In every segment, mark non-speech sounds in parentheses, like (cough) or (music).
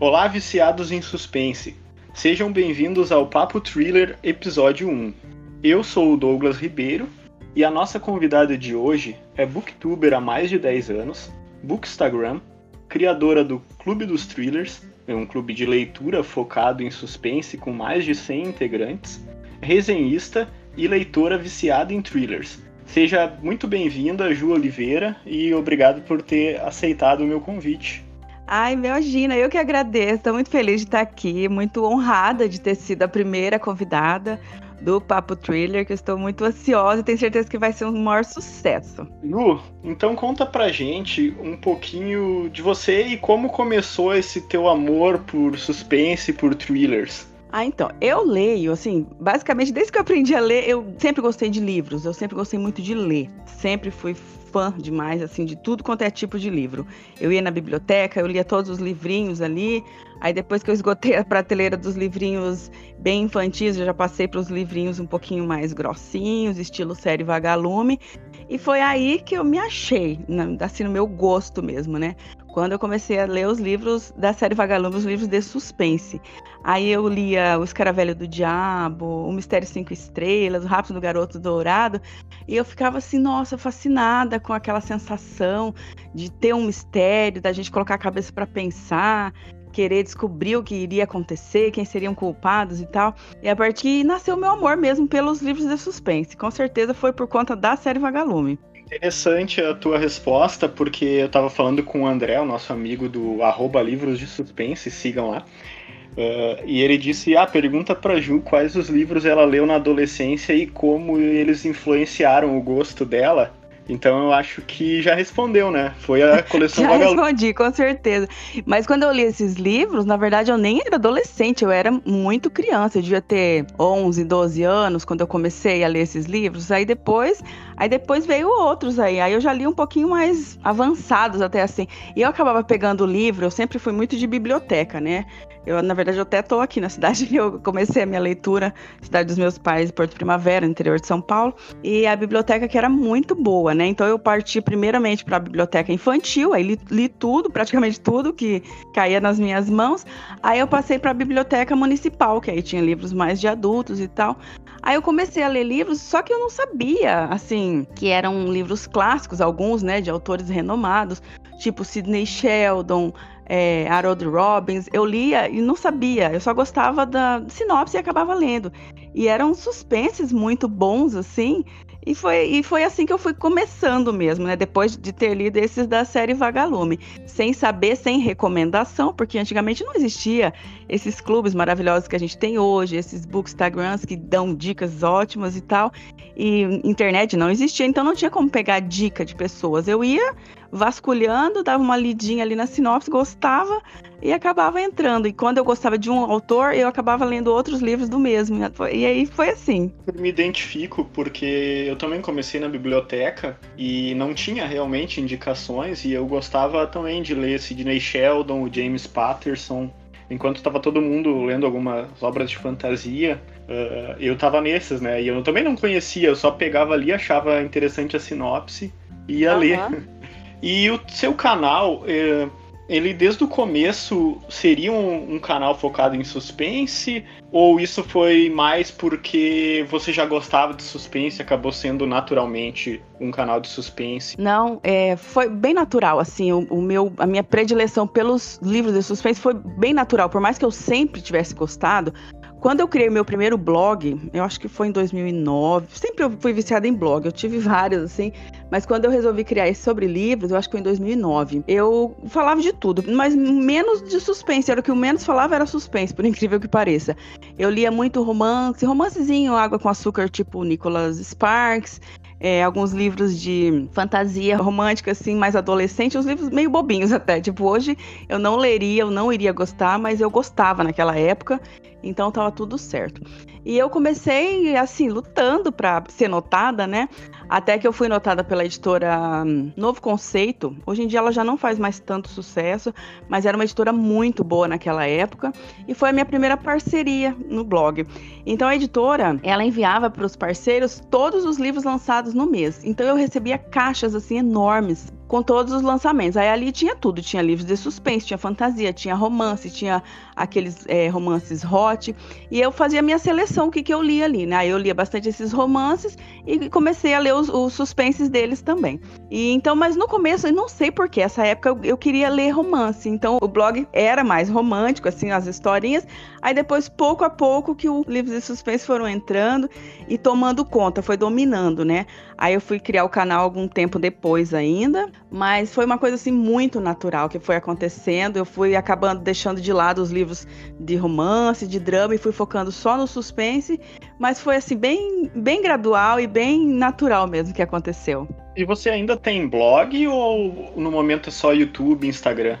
Olá, viciados em suspense. Sejam bem-vindos ao Papo Thriller Episódio 1. Eu sou o Douglas Ribeiro e a nossa convidada de hoje é booktuber há mais de 10 anos, bookstagram, criadora do Clube dos Thrillers, é um clube de leitura focado em suspense com mais de 100 integrantes, resenhista e leitora viciada em thrillers. Seja muito bem-vinda, Ju Oliveira, e obrigado por ter aceitado o meu convite. Ai, imagina, eu que agradeço. Estou muito feliz de estar aqui, muito honrada de ter sido a primeira convidada do Papo Thriller, que eu estou muito ansiosa e tenho certeza que vai ser um maior sucesso. Lu, então conta pra gente um pouquinho de você e como começou esse teu amor por suspense, por thrillers. Ah, então, eu leio, assim, basicamente, desde que eu aprendi a ler, eu sempre gostei de livros, eu sempre gostei muito de ler. Sempre fui fã demais, assim, de tudo quanto é tipo de livro. Eu ia na biblioteca, eu lia todos os livrinhos ali, aí depois que eu esgotei a prateleira dos livrinhos bem infantis, eu já passei para os livrinhos um pouquinho mais grossinhos, estilo série Vagalume, e foi aí que eu me achei, assim, no meu gosto mesmo, né? Quando eu comecei a ler os livros da série Vagalume, os livros de suspense. Aí eu lia O Escaravelho do Diabo, O Mistério Cinco Estrelas, O Rápido do Garoto Dourado, e eu ficava assim, nossa, fascinada com aquela sensação de ter um mistério, da gente colocar a cabeça para pensar, querer descobrir o que iria acontecer, quem seriam culpados e tal. E a partir nasceu meu amor mesmo pelos livros de suspense. Com certeza foi por conta da série Vagalume. Interessante a tua resposta, porque eu estava falando com o André, o nosso amigo do arroba livros de suspense, sigam lá. Uh, e ele disse: Ah, pergunta pra Ju quais os livros ela leu na adolescência e como eles influenciaram o gosto dela. Então eu acho que já respondeu, né? Foi a (laughs) coleção Já respondi, com certeza. Mas quando eu li esses livros, na verdade eu nem era adolescente, eu era muito criança. Eu devia ter 11, 12 anos quando eu comecei a ler esses livros. Aí depois, aí depois veio outros aí. Aí eu já li um pouquinho mais avançados até assim. E eu acabava pegando o livro, eu sempre fui muito de biblioteca, né? Eu, na verdade, eu até estou aqui na cidade (laughs) que eu comecei a minha leitura, cidade dos meus pais, Porto Primavera, interior de São Paulo, e a biblioteca que era muito boa, né? Então eu parti primeiramente para a biblioteca infantil, aí li, li, tudo, praticamente tudo que caía nas minhas mãos. Aí eu passei para a biblioteca municipal, que aí tinha livros mais de adultos e tal. Aí eu comecei a ler livros, só que eu não sabia, assim, que eram livros clássicos, alguns, né, de autores renomados, tipo Sidney Sheldon, é, Harold Robbins, eu lia e não sabia, eu só gostava da sinopse e acabava lendo. E eram suspenses muito bons, assim, e foi, e foi assim que eu fui começando mesmo, né? Depois de ter lido esses da série Vagalume. Sem saber, sem recomendação, porque antigamente não existia esses clubes maravilhosos que a gente tem hoje, esses bookstagrams que dão dicas ótimas e tal. E internet não existia, então não tinha como pegar dica de pessoas. Eu ia vasculhando, dava uma lidinha ali na sinopse, gostava e acabava entrando. E quando eu gostava de um autor, eu acabava lendo outros livros do mesmo. E aí foi assim. Eu me identifico porque eu também comecei na biblioteca e não tinha realmente indicações e eu gostava também de ler Sidney Sheldon, o James Patterson. Enquanto estava todo mundo lendo algumas obras de fantasia, uh, eu estava nesses, né? E eu também não conhecia, eu só pegava ali, achava interessante a sinopse e ia uhum. ler. E o seu canal, é, ele desde o começo seria um, um, canal focado em suspense? Ou isso foi mais porque você já gostava de suspense acabou sendo naturalmente um canal de suspense? Não, é, foi bem natural, assim, o, o, meu, a minha predileção pelos livros de suspense foi bem natural, por mais que eu sempre tivesse gostado, quando eu criei meu primeiro blog, eu acho que foi em 2009, sempre eu fui viciada em blog, eu tive (laughs) vários, assim, mas quando eu resolvi criar esse sobre livros, eu acho que foi em 2009, eu falava de tudo, mas menos de suspense, era o que o menos falava era suspense, por (laughs) incrível que pareça. Eu lia muito romance, romancezinho, Água com Açúcar, tipo Nicholas Sparks, é, alguns livros de fantasia romântica, assim, mais adolescente, uns livros meio bobinhos até. Tipo, hoje eu não leria, eu não iria gostar, mas eu gostava naquela época, então tava tudo certo. E eu comecei, assim, lutando para ser notada, né? Até que eu fui notada pela editora hum, Novo Conceito. Hoje em dia ela já não faz mais tanto sucesso, mas era uma editora muito boa naquela época e foi a minha primeira parceria no blog. Então a editora, ela enviava para os parceiros todos os livros lançados no mês. Então eu recebia caixas assim enormes com todos os lançamentos. Aí ali tinha tudo, tinha livros de suspense, tinha fantasia, tinha romance, tinha aqueles é, romances hot, e eu fazia minha seleção, o que, que eu lia ali, né? Eu lia bastante esses romances e comecei a ler os, os suspenses deles também. E então, mas no começo, eu não sei porquê, essa época eu, eu queria ler romance, então o blog era mais romântico, assim, as historinhas, aí depois, pouco a pouco, que os livros de suspense foram entrando e tomando conta, foi dominando, né? Aí eu fui criar o canal algum tempo depois ainda, mas foi uma coisa assim muito natural que foi acontecendo. Eu fui acabando deixando de lado os livros de romance, de drama e fui focando só no suspense, mas foi assim bem bem gradual e bem natural mesmo que aconteceu. E você ainda tem blog ou no momento é só YouTube, Instagram?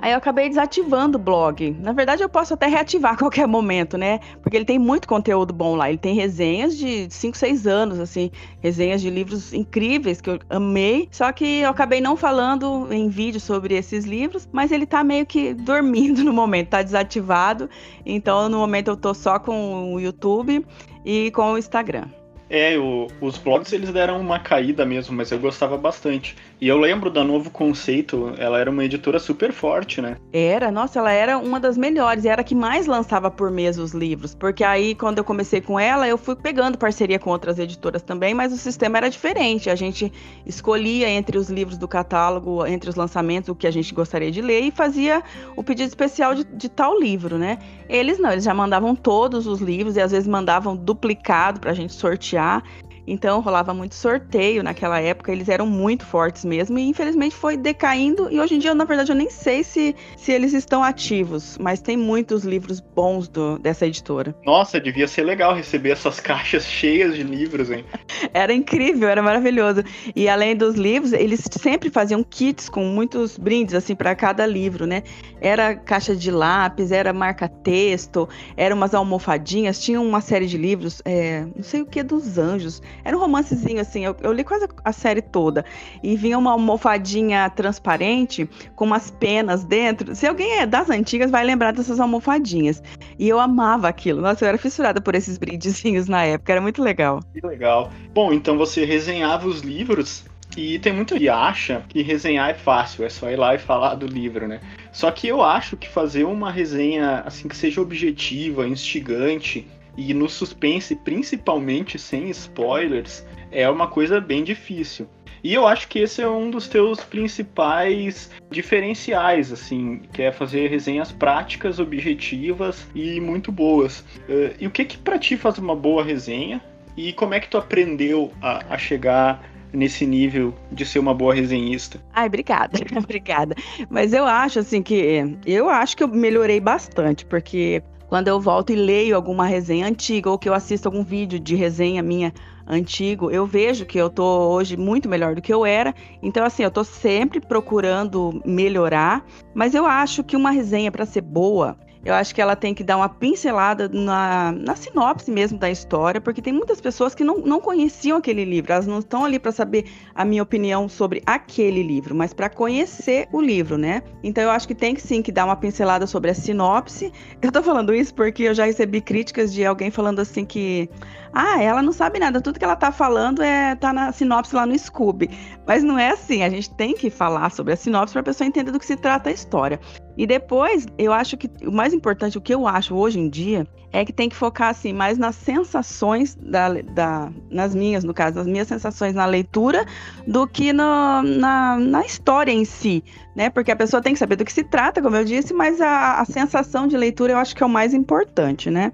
Aí eu acabei desativando o blog. Na verdade, eu posso até reativar a qualquer momento, né? Porque ele tem muito conteúdo bom lá. Ele tem resenhas de 5, 6 anos, assim, resenhas de livros incríveis que eu amei. Só que eu acabei não falando em vídeo sobre esses livros, mas ele tá meio que dormindo (laughs) no momento, tá desativado. Então, no momento eu tô só com o YouTube e com o Instagram. É, o, os blogs eles deram uma caída mesmo, mas eu gostava bastante. E eu lembro da Novo Conceito, ela era uma editora super forte, né? Era, nossa, ela era uma das melhores, era a que mais lançava por mês os livros. Porque aí, quando eu comecei com ela, eu fui pegando parceria com outras editoras também, mas o sistema era diferente. A gente escolhia entre os livros do catálogo, entre os lançamentos, o que a gente gostaria de ler e fazia o pedido especial de, de tal livro, né? Eles não, eles já mandavam todos os livros e às vezes mandavam duplicado pra gente sortear sortear. Então rolava muito sorteio naquela época, eles eram muito fortes mesmo e infelizmente foi decaindo e hoje em dia, na verdade, eu nem sei se, se eles estão ativos, mas tem muitos livros bons do, dessa editora. Nossa, devia ser legal receber essas (laughs) caixas cheias de livros, hein? era incrível, era maravilhoso. E além dos livros, eles sempre faziam kits com muitos brindes assim para cada livro, né? Era caixa de lápis, era marca-texto, eram umas almofadinhas, tinha uma série de livros, é, não sei o que dos anjos era um romancezinho, assim, eu, eu li quase a série toda. E vinha uma almofadinha transparente com umas penas dentro. Se alguém é das antigas, vai lembrar dessas almofadinhas. E eu amava aquilo. Nossa, eu era fissurada por esses brindezinhos na época, era muito legal. Que legal. Bom, então você resenhava os livros e tem muito que acha que resenhar é fácil, é só ir lá e falar do livro, né? Só que eu acho que fazer uma resenha assim que seja objetiva, instigante e no suspense, principalmente sem spoilers, é uma coisa bem difícil. E eu acho que esse é um dos teus principais diferenciais, assim, que é fazer resenhas práticas, objetivas e muito boas. Uh, e o que que pra ti faz uma boa resenha? E como é que tu aprendeu a, a chegar nesse nível de ser uma boa resenhista? Ai, obrigada, (laughs) obrigada. Mas eu acho assim que eu acho que eu melhorei bastante, porque quando eu volto e leio alguma resenha antiga ou que eu assisto algum vídeo de resenha minha antigo, eu vejo que eu tô hoje muito melhor do que eu era. Então, assim, eu tô sempre procurando melhorar, mas eu acho que uma resenha para ser boa, eu acho que ela tem que dar uma pincelada na, na sinopse mesmo da história, porque tem muitas pessoas que não, não conheciam aquele livro, elas não estão ali para saber a minha opinião sobre aquele livro, mas para conhecer o livro, né? Então eu acho que tem que sim que dar uma pincelada sobre a sinopse. Eu tô falando isso porque eu já recebi críticas de alguém falando assim que ah, ela não sabe nada, tudo que ela tá falando é tá na sinopse lá no Scooby. Mas não é assim, a gente tem que falar sobre a sinopse para a pessoa entender do que se trata a história. E depois, eu acho que o mais importante, o que eu acho hoje em dia, é que tem que focar assim mais nas sensações da, da nas minhas, no caso, nas minhas sensações na leitura, do que no, na, na história em si, né? Porque a pessoa tem que saber do que se trata, como eu disse, mas a, a sensação de leitura eu acho que é o mais importante, né?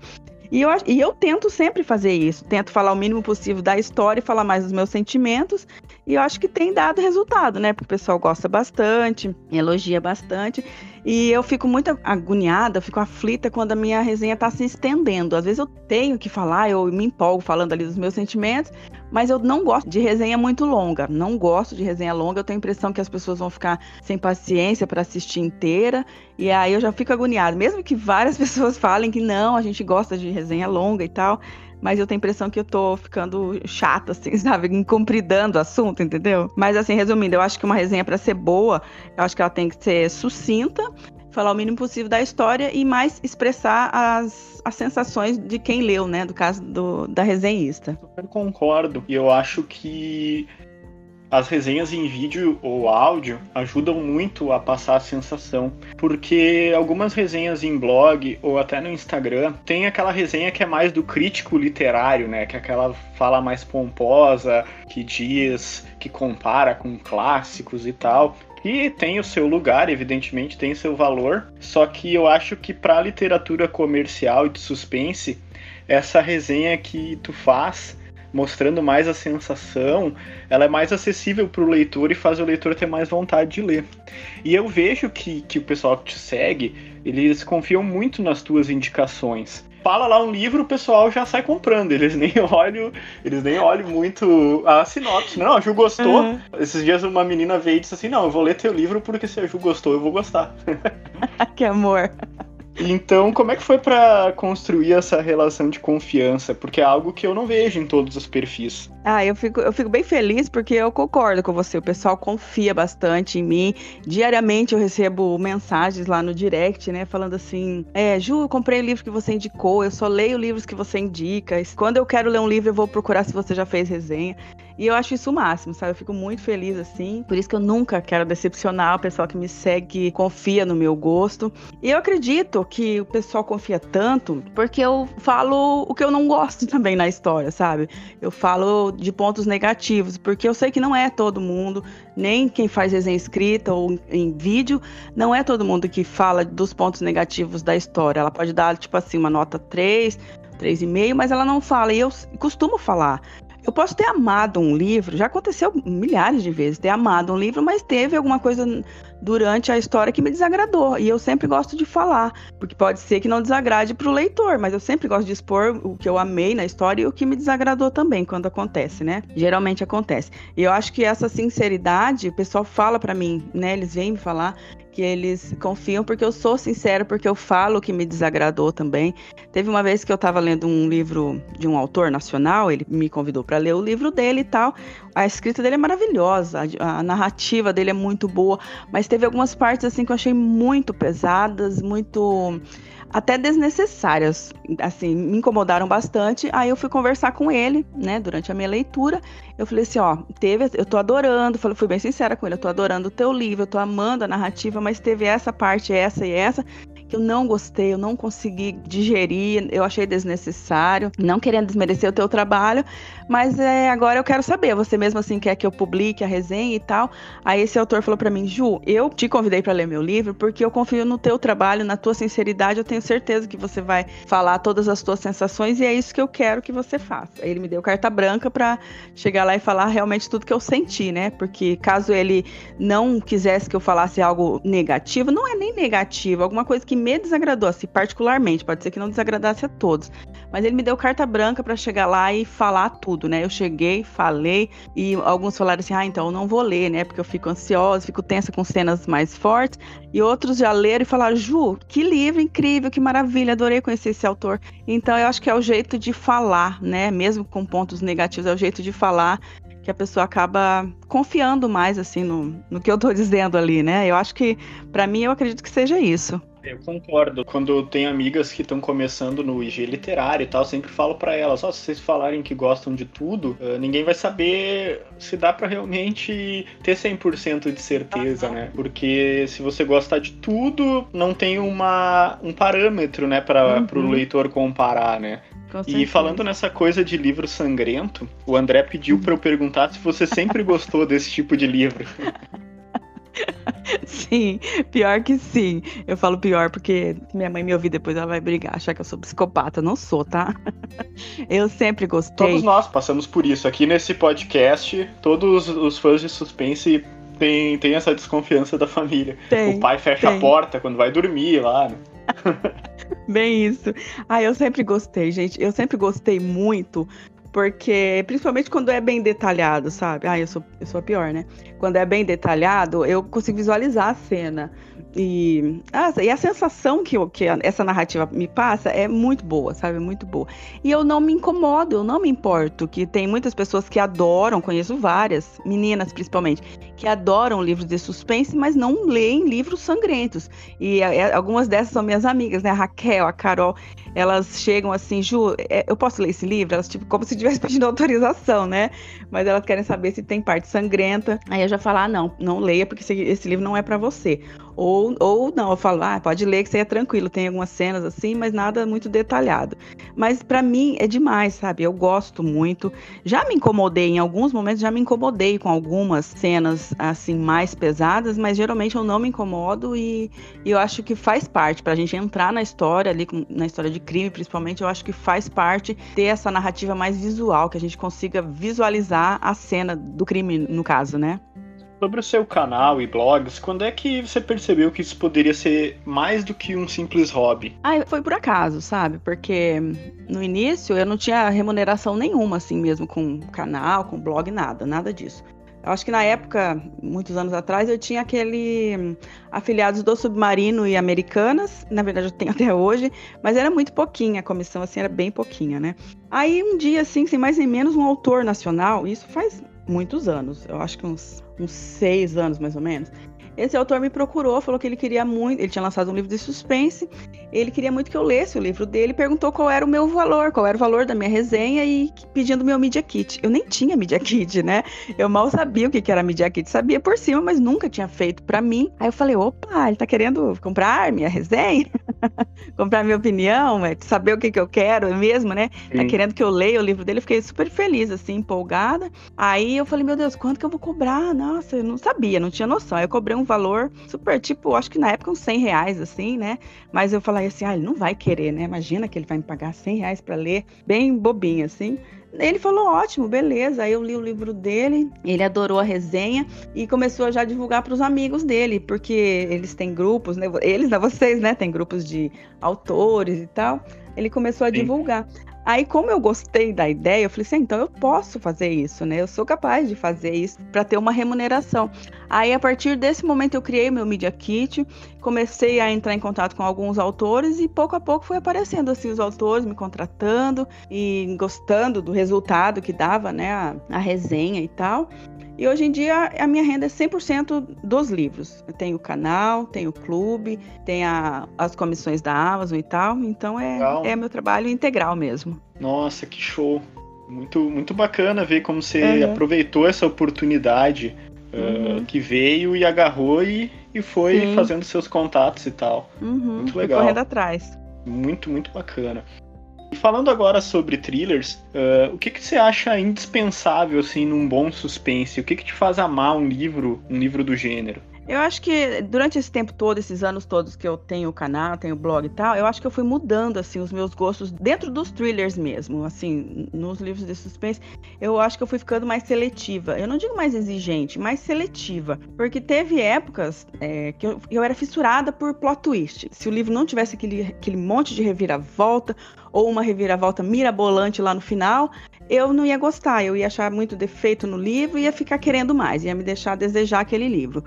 E eu, e eu tento sempre fazer isso, tento falar o mínimo possível da história falar mais dos meus sentimentos, e eu acho que tem dado resultado, né? Porque o pessoal gosta bastante, elogia bastante. E eu fico muito agoniada, fico aflita quando a minha resenha está se estendendo. Às vezes eu tenho que falar, eu me empolgo falando ali dos meus sentimentos, mas eu não gosto de resenha muito longa. Não gosto de resenha longa. Eu tenho a impressão que as pessoas vão ficar sem paciência para assistir inteira. E aí eu já fico agoniada. Mesmo que várias (laughs) pessoas falem que não, a gente gosta de resenha longa e tal mas eu tenho a impressão que eu tô ficando chata, assim, (laughs) sabe? Incompridando o assunto, entendeu? Mas, assim, resumindo, eu acho que uma resenha, para ser boa, eu acho que ela tem que ser sucinta, falar o mínimo possível da história e mais expressar as, as sensações de quem leu, né? Do caso do, da resenhista. Eu concordo. E eu acho que as resenhas em vídeo ou áudio ajudam muito a passar a sensação, porque algumas resenhas em blog ou até no Instagram tem aquela resenha que é mais do crítico literário, né? Que é aquela fala mais pomposa, que diz, que compara com clássicos e tal. E tem o seu lugar, evidentemente, tem seu valor. Só que eu acho que para literatura comercial e de suspense, essa resenha que tu faz mostrando mais a sensação, ela é mais acessível para o leitor e faz o leitor ter mais vontade de ler. E eu vejo que, que o pessoal que te segue, eles confiam muito nas tuas indicações. Fala lá um livro, o pessoal já sai comprando. Eles nem (laughs) olham, eles nem olham muito a sinopse. Não, a Ju gostou. Uhum. Esses dias uma menina veio e disse assim: Não, eu vou ler teu livro porque se a Ju gostou, eu vou gostar. (laughs) que amor. Então, como é que foi para construir essa relação de confiança? Porque é algo que eu não vejo em todos os perfis. Ah, eu fico, eu fico bem feliz porque eu concordo com você. O pessoal confia bastante em mim. Diariamente eu recebo mensagens lá no direct, né? Falando assim: É, Ju, eu comprei o livro que você indicou, eu só leio livros que você indica. Quando eu quero ler um livro, eu vou procurar se você já fez resenha. E eu acho isso o máximo, sabe? Eu fico muito feliz assim. Por isso que eu nunca quero decepcionar o pessoal que me segue, confia no meu gosto. E eu acredito que o pessoal confia tanto porque eu falo o que eu não gosto (laughs) também na história, sabe? Eu falo de pontos negativos, porque eu sei que não é todo mundo, nem quem faz resenha escrita ou em vídeo, não é todo mundo que fala dos pontos negativos da história. Ela pode dar, tipo assim, uma nota 3, 3,5, mas ela não fala. E eu costumo falar. Eu posso ter amado um livro, já aconteceu milhares de vezes ter amado um livro, mas teve alguma coisa durante a história que me desagradou. E eu sempre gosto de falar, porque pode ser que não desagrade para o leitor, mas eu sempre gosto de expor o que eu amei na história e o que me desagradou também quando acontece, né? Geralmente acontece. E eu acho que essa sinceridade, o pessoal fala para mim, né? Eles vêm me falar que eles confiam porque eu sou sincera, porque eu falo que me desagradou também. Teve uma vez que eu estava lendo um livro de um autor nacional, ele me convidou para ler o livro dele e tal. A escrita dele é maravilhosa, a, narrativa dele é muito boa, mas teve algumas partes assim que eu achei muito pesadas, muito até desnecessárias, assim, me incomodaram bastante. Aí eu fui conversar com ele, né, durante a minha leitura. Eu falei assim, ó, teve, eu tô adorando, falei, fui bem sincera com ele, eu tô adorando o teu livro, eu tô amando a narrativa, mas teve essa parte, essa e essa, que eu não gostei, eu não consegui digerir, eu achei desnecessário, não querendo desmerecer o teu trabalho, mas é, agora eu quero saber, você mesmo assim quer que eu publique a resenha e tal. Aí esse autor falou para mim, Ju, eu te convidei para ler meu livro porque eu confio no teu trabalho, na tua sinceridade, eu tenho certeza que você vai falar todas as tuas sensações e é isso que eu quero que você faça. Aí ele me deu carta branca para chegar lá e falar realmente tudo que eu senti, né? Porque caso ele não quisesse que eu falasse algo negativo, não é nem negativo, alguma coisa que me desagradou, assim, particularmente, pode ser que não desagradasse a todos, mas ele me deu carta branca para chegar lá e falar tudo, né? Eu cheguei, falei e alguns falaram assim: "Ah, então eu não vou ler, né? Porque eu fico ansiosa, fico tensa com cenas mais fortes". E outros já leram e falaram: "Ju, que livro incrível, que maravilha, adorei conhecer esse autor". Então eu acho que é o jeito de falar, né? Mesmo com pontos negativos, é o jeito de falar que a pessoa acaba confiando mais assim no, no que eu tô (laughs) dizendo ali, né? Eu acho que para mim eu acredito que seja isso. Eu concordo. Quando tem amigas que estão começando no IG literário e tal, sempre falo para elas: ó, oh, se vocês falarem que gostam de tudo, ninguém vai saber se dá para realmente ter 100% de certeza, né? Porque se você gostar de tudo, não tem uma, um parâmetro, né, para uhum. o leitor comparar, né? E falando nessa coisa de livro sangrento, o André pediu para eu perguntar se você sempre gostou desse tipo de livro. (laughs) (laughs) Sim, pior que sim. Eu falo pior porque minha mãe me ouvir depois, ela vai brigar, achar que eu sou psicopata. Eu não sou, tá? (laughs) Eu sempre gostei. Todos nós passamos por isso. Aqui nesse podcast, todos os fãs de suspense têm, têm essa desconfiança da família. Tem, o pai fecha tem. a porta quando vai dormir lá. Né? (laughs) Bem isso. Ah, eu sempre gostei, gente. Eu sempre gostei muito porque, principalmente quando é bem detalhado, sabe? Ah, eu sou, eu sou a pior, né? Quando é bem detalhado, eu consigo visualizar a cena. E, ah, e a sensação que, que essa narrativa me passa é muito boa, sabe? Muito boa. E eu não me incomodo, eu não me importo, que tem muitas pessoas que adoram, conheço várias, meninas principalmente, que adoram livros de suspense, mas não leem livros sangrentos. E é, algumas dessas são minhas amigas, né? A Raquel, a Carol, elas chegam assim, Ju, é, eu posso ler esse livro? Elas, tipo, como se estivesse (laughs) pedindo autorização, né? Mas elas querem saber se tem parte sangrenta. Aí eu já falo, ah, não, não leia, porque esse, esse livro não é para você. Ou, ou não, eu falo, ah, pode ler que você é tranquilo, tem algumas cenas assim, mas nada muito detalhado. Mas para mim é demais, sabe? Eu gosto muito. Já me incomodei em alguns momentos, já me incomodei com algumas cenas assim mais pesadas, mas geralmente eu não me incomodo e, e eu acho que faz parte pra gente entrar na história ali, na história de crime, principalmente, eu acho que faz parte ter essa narrativa mais visual, que a gente consiga visualizar a cena do crime no caso, né? Sobre o seu canal e blogs, quando é que você percebeu que isso poderia ser mais do que um simples hobby? Ah, foi por acaso, sabe? Porque no início eu não tinha remuneração nenhuma, assim mesmo, com canal, com blog, nada, nada disso. Eu acho que na época, muitos anos atrás, eu tinha aquele hum, afiliados do Submarino e Americanas, na verdade eu tenho (laughs) até hoje, mas era muito pouquinha, a comissão assim era bem pouquinha, né? Aí um dia assim, sem mais nem menos, um autor nacional, isso faz muitos anos, eu acho que uns, uns seis anos mais ou menos. Esse autor me procurou, falou que ele queria muito. Ele tinha lançado um livro de suspense, ele queria muito que eu lesse o livro dele, perguntou qual era o meu valor, qual era o valor da minha resenha e pedindo meu Media Kit. Eu nem tinha Media Kit, (laughs) né? Eu mal sabia o que era Media Kit, sabia por cima, mas nunca tinha feito para mim. Aí eu falei: opa, ele tá querendo comprar minha resenha? (laughs) comprar minha opinião, é, saber o que, que eu quero mesmo, né? Tá Sim. Tá querendo que eu leia o livro dele. Eu fiquei super feliz, assim, empolgada. Aí eu falei: meu Deus, quanto que eu vou cobrar? Nossa, eu não sabia, não tinha noção. Aí eu cobrei um valor super, tipo, acho que na época uns 100 reais, assim, né? Mas eu falei assim, ah, ele não vai querer, né? Imagina que ele vai me pagar 100 reais para ler, bem bobinho, assim. Ele falou, ótimo, beleza. Aí eu li o livro dele, ele adorou a resenha e começou a já divulgar para os amigos dele, porque eles têm grupos, né? Eles, né? Vocês, né? Tem grupos de autores e tal. Ele começou a Sim. divulgar. Aí, como eu gostei da ideia, eu falei assim: ah, então eu posso fazer isso, né? Eu sou capaz de fazer isso para ter uma remuneração. Aí, a partir desse momento, eu criei meu Media Kit, comecei a entrar em contato com alguns autores e pouco a pouco foi aparecendo assim os autores me contratando e gostando do resultado que dava, né? A, a resenha e tal. E hoje em dia a minha renda é 100% dos livros. Eu tenho o canal, tenho o clube, tenho as comissões da Amazon e tal. Então é, é meu trabalho integral mesmo. Nossa, que show! Muito, muito bacana ver como você uhum. aproveitou essa oportunidade uh, uhum. que veio e agarrou e, e foi Sim. fazendo seus contatos e tal. Uhum. Muito legal. Correndo atrás. Muito, muito bacana. Falando agora sobre thrillers, uh, o que, que você acha indispensável assim num bom suspense? O que, que te faz amar um livro, um livro do gênero? Eu acho que durante esse tempo todo, esses anos todos que eu tenho o canal, tenho o blog e tal, eu acho que eu fui mudando assim os meus gostos dentro dos thrillers mesmo, assim, nos livros de suspense. Eu acho que eu fui ficando mais seletiva. Eu não digo mais exigente, mais seletiva, porque teve épocas é, que eu, eu era fissurada por plot twist. Se o livro não tivesse aquele, aquele monte de reviravolta ou uma reviravolta mirabolante lá no final, eu não ia gostar, eu ia achar muito defeito no livro e ia ficar querendo mais, ia me deixar desejar aquele livro.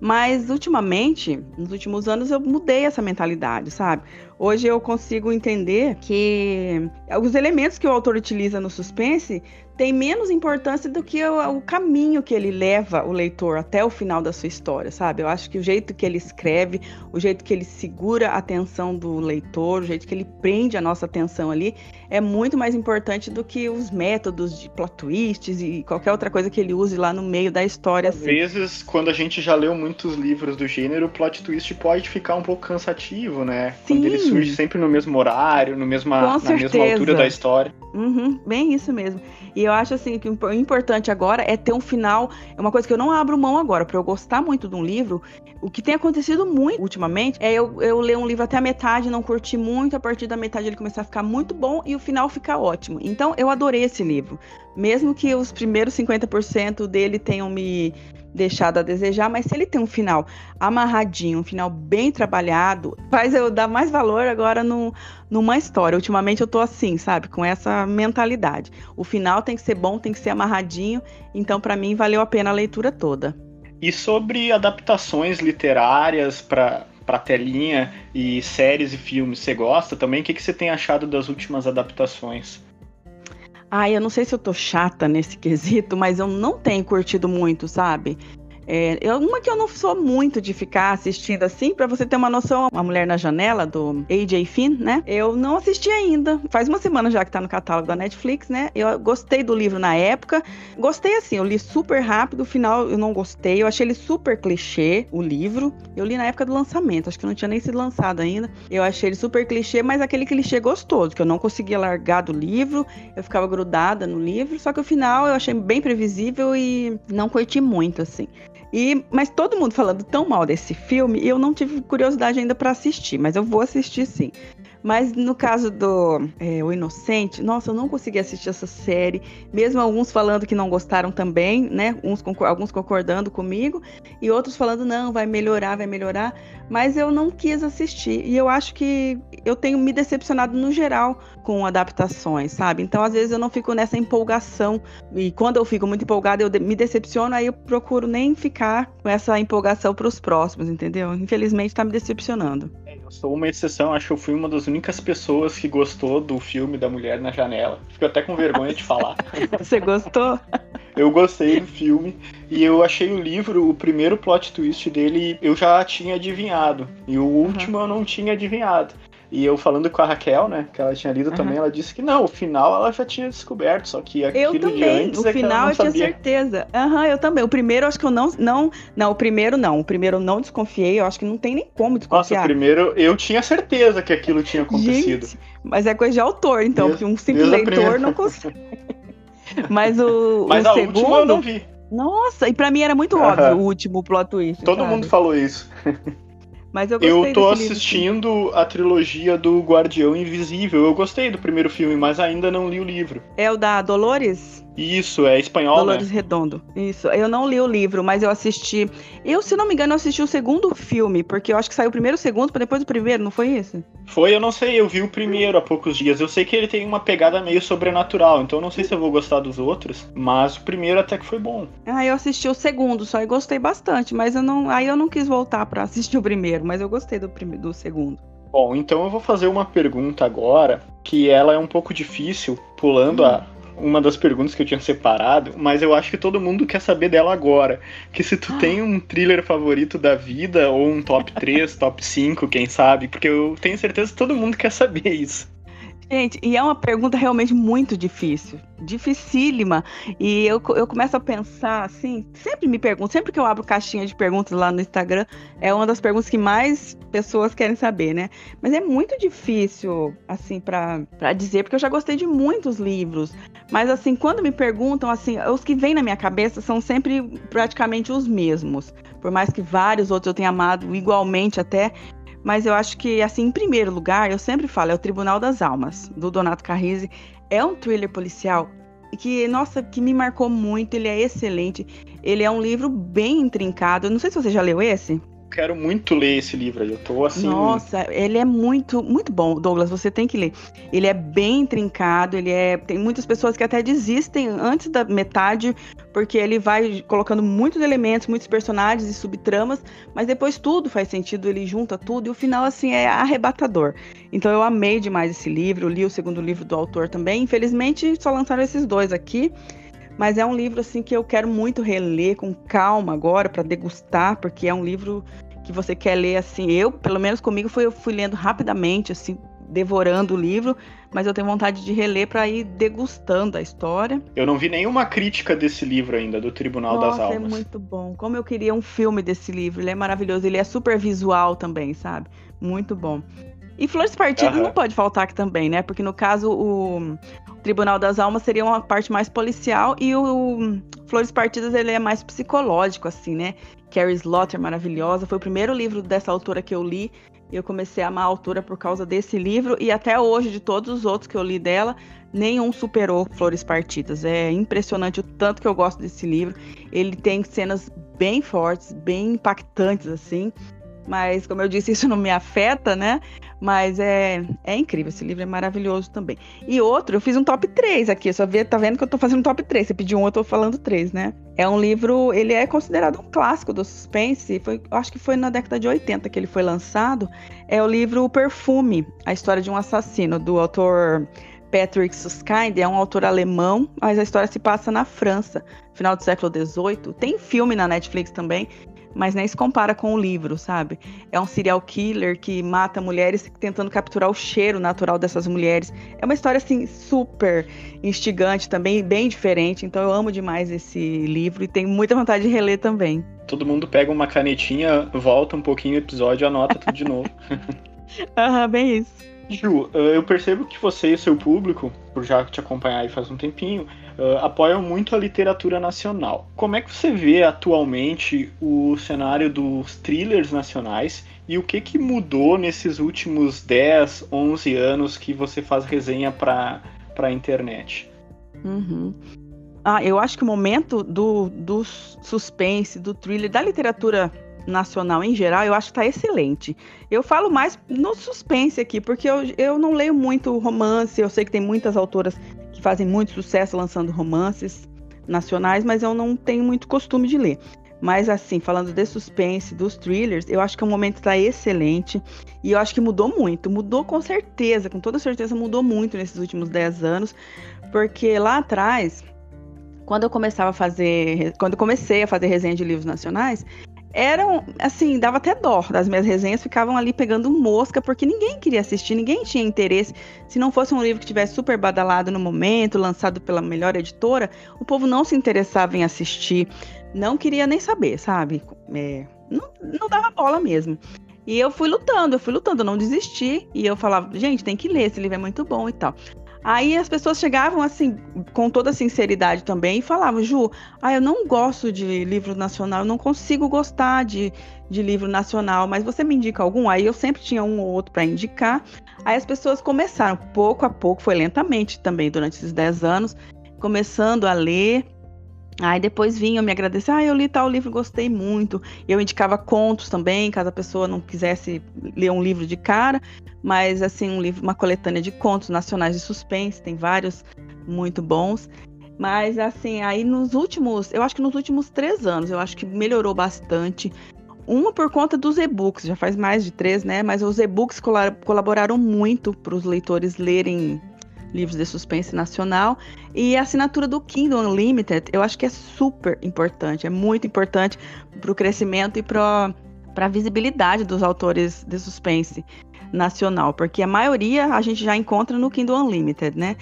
Mas ultimamente, nos últimos anos, eu mudei essa mentalidade, sabe? Hoje eu consigo entender que os elementos que o autor utiliza no suspense tem menos importância do que o, o, caminho que ele leva o leitor até o final da sua história, sabe? Eu acho que o jeito que ele escreve, o jeito que ele segura a atenção do leitor, o jeito que ele prende a nossa atenção ali, é muito mais importante do que os métodos de plot twists e qualquer outra coisa que ele use lá no meio da história. Às assim. vezes, quando a gente já leu muitos livros do gênero, o plot twist pode ficar um pouco cansativo, né? Sim. Quando ele surge sempre no mesmo horário, no mesma, na mesma altura da história. Uhum, bem isso mesmo. E eu acho assim que o importante agora é ter um final. É uma coisa que eu não abro mão agora. Para eu gostar muito de um livro, o que tem acontecido muito ultimamente é eu, eu ler um livro até a metade, não curtir muito, a partir da metade ele começar a ficar muito bom e o final ficar ótimo. Então eu adorei esse livro. Mesmo que os primeiros 50% dele tenham me deixado a desejar, mas se ele tem um final amarradinho, um final bem trabalhado, faz eu dar mais valor agora no, numa história. Ultimamente eu tô assim, sabe, com essa mentalidade. O final tem que ser bom, tem que ser amarradinho, então para mim valeu a pena a leitura toda. E sobre adaptações literárias para para telinha e séries e filmes, você gosta também? O que, que você tem achado das últimas adaptações? Ah, eu não sei se eu tô chata nesse (laughs) quesito, mas eu não tenho curtido muito, sabe? É, eu, uma que eu não sou muito de ficar assistindo assim, para você ter uma noção, A Mulher na Janela, do AJ Finn, né? Eu não assisti ainda. Faz uma semana já que tá no catálogo da Netflix, né? Eu gostei do livro na época. Gostei assim, eu li super rápido, o final eu não gostei. Eu achei ele super clichê, o livro. Eu li na época do lançamento, acho que não tinha nem sido lançado ainda. Eu achei ele super clichê, mas aquele clichê gostoso, que eu não conseguia largar do livro. Eu ficava grudada no livro, só que o final eu achei bem previsível e não curti muito, assim. E, mas todo mundo falando tão mal desse filme, eu não tive curiosidade ainda para assistir, mas eu vou assistir sim. Mas no caso do é, O Inocente, nossa, eu não consegui assistir essa série, mesmo alguns falando que não gostaram também, né? Uns, alguns concordando comigo, e outros falando, não, vai melhorar, vai melhorar. Mas eu não quis assistir. E eu acho que eu tenho me decepcionado no geral com adaptações, sabe? Então, às vezes, eu não fico nessa empolgação. E quando eu fico muito empolgada, eu me decepciono, aí eu procuro nem ficar com essa empolgação para os próximos, entendeu? Infelizmente, está me decepcionando. Eu sou uma exceção, acho que eu fui uma das únicas pessoas que gostou do filme da Mulher na Janela. Fico até com vergonha de falar. (laughs) Você gostou? Eu gostei do filme e eu achei o livro, o primeiro plot twist dele, eu já tinha adivinhado. E o último uhum. eu não tinha adivinhado. E eu falando com a Raquel, né, que ela tinha lido uhum. também, ela disse que não, o final ela já tinha descoberto, só que aquilo eu também. o é final eu tinha certeza. Aham, uhum, eu também. O primeiro acho que eu não, não, não, o primeiro não, o primeiro eu não desconfiei, eu acho que não tem nem como desconfiar. Nossa, o primeiro eu tinha certeza que aquilo tinha acontecido. Gente, mas é coisa de autor, então, porque um simples leitor não consegue. (laughs) mas o, mas o a segundo... última eu não vi. Nossa, e para mim era muito óbvio o último plot twist. Todo sabe? mundo falou isso. (laughs) Mas eu gostei Eu tô assistindo livro, a trilogia do Guardião Invisível. Eu gostei do primeiro filme, mas ainda não li o livro. É o da Dolores? Isso, é espanhol, Dolores né? Redondo. Isso. Eu não li o livro, mas eu assisti. Eu, se não me engano, assisti o segundo filme, porque eu acho que saiu o primeiro, o segundo, para depois o primeiro, não foi isso? Foi, eu não sei, eu vi o primeiro há poucos dias. Eu sei que ele tem uma pegada meio sobrenatural, então eu não sei se eu vou gostar dos outros, mas o primeiro até que foi bom. Ah, eu assisti o segundo só e gostei bastante, mas eu não. Aí eu não quis voltar para assistir o primeiro, mas eu gostei do, primeiro, do segundo. Bom, então eu vou fazer uma pergunta agora, que ela é um pouco difícil, pulando hum. a uma das perguntas que eu tinha separado, mas eu acho que todo mundo quer saber dela agora. Que se tu tem um thriller favorito da vida, ou um top 3, top 5, quem sabe, porque eu tenho certeza que todo mundo quer saber isso. Gente, e é uma pergunta realmente muito difícil, dificílima. E eu, eu começo a pensar assim, sempre me pergunto, sempre que eu abro caixinha de perguntas lá no Instagram, é uma das perguntas que mais pessoas querem saber, né? Mas é muito difícil, assim, para dizer, porque eu já gostei de muitos livros. Mas, assim, quando me perguntam, assim, os que vêm na minha cabeça são sempre praticamente os mesmos. Por mais que vários outros eu tenha amado igualmente até, mas eu acho que, assim, em primeiro lugar, eu sempre falo, é o Tribunal das Almas, do Donato Carrisi. É um thriller policial que, nossa, que me marcou muito, ele é excelente. Ele é um livro bem intrincado. Não sei se você já leu esse quero muito ler esse livro. Eu tô assim. Nossa, ele é muito, muito bom, Douglas. Você tem que ler. Ele é bem trincado, ele é. Tem muitas pessoas que até desistem antes da metade, porque ele vai colocando muitos elementos, muitos personagens e subtramas, mas depois tudo faz sentido, ele junta tudo, e o final, assim, é arrebatador. Então eu amei demais esse livro, li o segundo livro do autor também. Infelizmente, só lançaram esses dois aqui. Mas é um livro assim que eu quero muito reler com calma agora para degustar, porque é um livro que você quer ler assim. Eu, pelo menos comigo, fui, eu fui lendo rapidamente, assim, devorando o livro, mas eu tenho vontade de reler para ir degustando a história. Eu não vi nenhuma crítica desse livro ainda, do Tribunal Nossa, das é Almas. é muito bom. Como eu queria um filme desse livro. Ele é maravilhoso, ele é super visual também, sabe? Muito bom. E Flores Partidas uhum. não pode faltar aqui também, né? Porque no caso o Tribunal das Almas seria uma parte mais policial e o Flores Partidas ele é mais psicológico, assim, né? Carrie Slaughter, maravilhosa. Foi o primeiro livro dessa autora que eu li. E eu comecei a amar a autora por causa desse livro. E até hoje, de todos os outros que eu li dela, nenhum superou Flores Partidas. É impressionante o tanto que eu gosto desse livro. Ele tem cenas bem fortes, bem impactantes, assim. Mas, como eu disse, (laughs) isso não me afeta, né? Mas é, é incrível, esse livro é maravilhoso também. E outro, eu fiz um top 3 aqui, só vê, tá vendo que eu tô fazendo um top 3. Você pediu um, eu tô falando três, né? É um livro, ele é considerado um clássico do suspense, foi, acho que foi na década de 80 que ele foi lançado. É o livro O Perfume, a história de um assassino, do autor Patrick Susskind é um autor alemão, mas a história se passa na França, final do século XVIII. Tem filme na Netflix também, mas nem se compara com o livro, sabe? É um serial killer que mata mulheres tentando capturar o cheiro natural dessas mulheres. É uma história assim super instigante também, bem diferente. Então eu amo demais esse livro e tenho muita vontade de reler também. Todo mundo pega uma canetinha, volta um pouquinho o episódio e anota tudo de (laughs) novo. Aham, uhum, bem isso. Ju, eh, eu percebo que você e o seu público, por já te acompanhar aí faz um tempinho, eh, apoiam muito a literatura nacional. Como é que você vê atualmente o cenário dos thrillers nacionais e o que, que mudou nesses últimos 10, 11 anos que você faz resenha para a internet? Uhum. Ah, eu acho que o momento do, do suspense, do thriller, da literatura nacional em geral, eu acho que tá excelente. Eu falo mais no suspense aqui, porque eu, eu não leio muito romance, eu sei que tem muitas autoras que fazem muito sucesso lançando romances nacionais, mas eu não tenho muito costume de ler. Mas assim, falando de suspense, dos thrillers, eu acho que o momento está excelente e eu acho que mudou muito. Mudou com certeza, com toda certeza mudou muito nesses últimos 10 anos, porque lá atrás, quando eu começava a fazer, quando comecei a fazer resenha de livros nacionais, eram, assim, dava até dó. As minhas resenhas ficavam ali pegando mosca, porque ninguém queria assistir, ninguém tinha interesse. Se não fosse um livro que tivesse super badalado no momento, lançado pela melhor editora, o povo não se interessava em assistir, não queria nem saber, sabe? É, não, não dava bola mesmo. E eu fui lutando, eu fui lutando, eu não desisti. E eu falava, gente, tem que ler, esse livro é muito bom e tal. Aí as pessoas chegavam assim, com toda sinceridade também, e falavam, Ju, ah, eu não gosto de livro nacional, eu não consigo gostar de, de livro nacional, mas você me indica algum? Aí eu sempre tinha um ou outro para indicar. Aí as pessoas começaram, pouco a pouco, foi lentamente também durante esses 10 anos, começando a ler Aí depois vinham me agradecer, ah, eu li tal livro, gostei muito. Eu indicava contos também, caso a pessoa não quisesse ler um livro de cara, mas assim, um livro, uma coletânea de contos nacionais de suspense, tem vários muito bons. Mas assim, aí nos últimos, eu acho que nos últimos três anos, eu acho que melhorou bastante. Uma por conta dos e-books, já faz mais de três, né? Mas os e-books colaboraram muito para os leitores lerem livros de suspense nacional. E a assinatura do Kindle Unlimited, eu acho que é super importante, é muito importante para o crescimento e para a visibilidade dos autores de suspense nacional, porque a maioria a gente já encontra no Kindle Unlimited, né?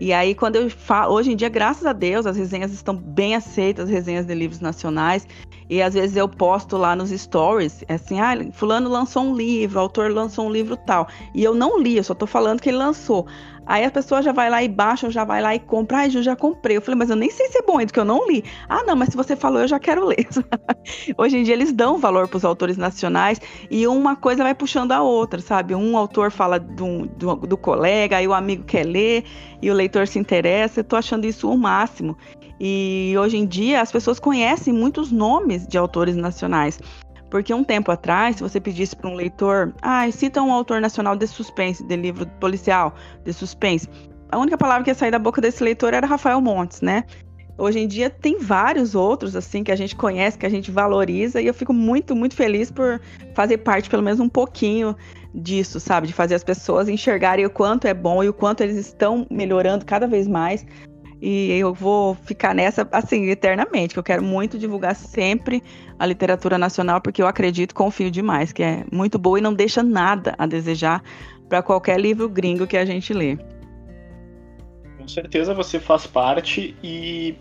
E aí, quando eu falo, hoje em dia, graças a Deus, as resenhas estão bem aceitas, as resenhas de livros nacionais. E às vezes eu posto lá nos stories, assim, ah, fulano lançou um livro, o autor lançou um livro tal. E eu não li, eu só tô falando que ele lançou. Aí a pessoa já vai lá e baixa, ou já vai lá e compra. Ai, Ju, já comprei. Eu falei, mas eu nem sei se é bom ainda, que eu não li. Ah, não, mas se você falou, eu já quero ler. (laughs) Hoje em dia eles dão valor para os autores nacionais e uma coisa vai puxando a outra, sabe? Um autor fala do, do, do colega, aí o amigo quer ler e o leitor se interessa. Eu tô achando isso o máximo. E hoje em dia as pessoas conhecem muitos nomes de autores nacionais. Porque um tempo atrás, se você pedisse para um leitor, ah, cita um autor nacional de suspense, de livro policial, de suspense, a única palavra que ia sair da boca desse leitor era Rafael Montes, né? Hoje em dia tem vários outros assim que a gente conhece, que a gente valoriza e eu fico muito, muito feliz por fazer parte pelo menos um pouquinho disso, sabe? De fazer as pessoas enxergarem o quanto é bom e o quanto eles estão melhorando cada vez mais e eu vou ficar nessa, assim, eternamente, que eu quero muito divulgar sempre a literatura nacional, porque eu acredito, confio demais, que é muito boa e não deixa nada a desejar para qualquer livro gringo que a gente lê. Com certeza você faz parte e,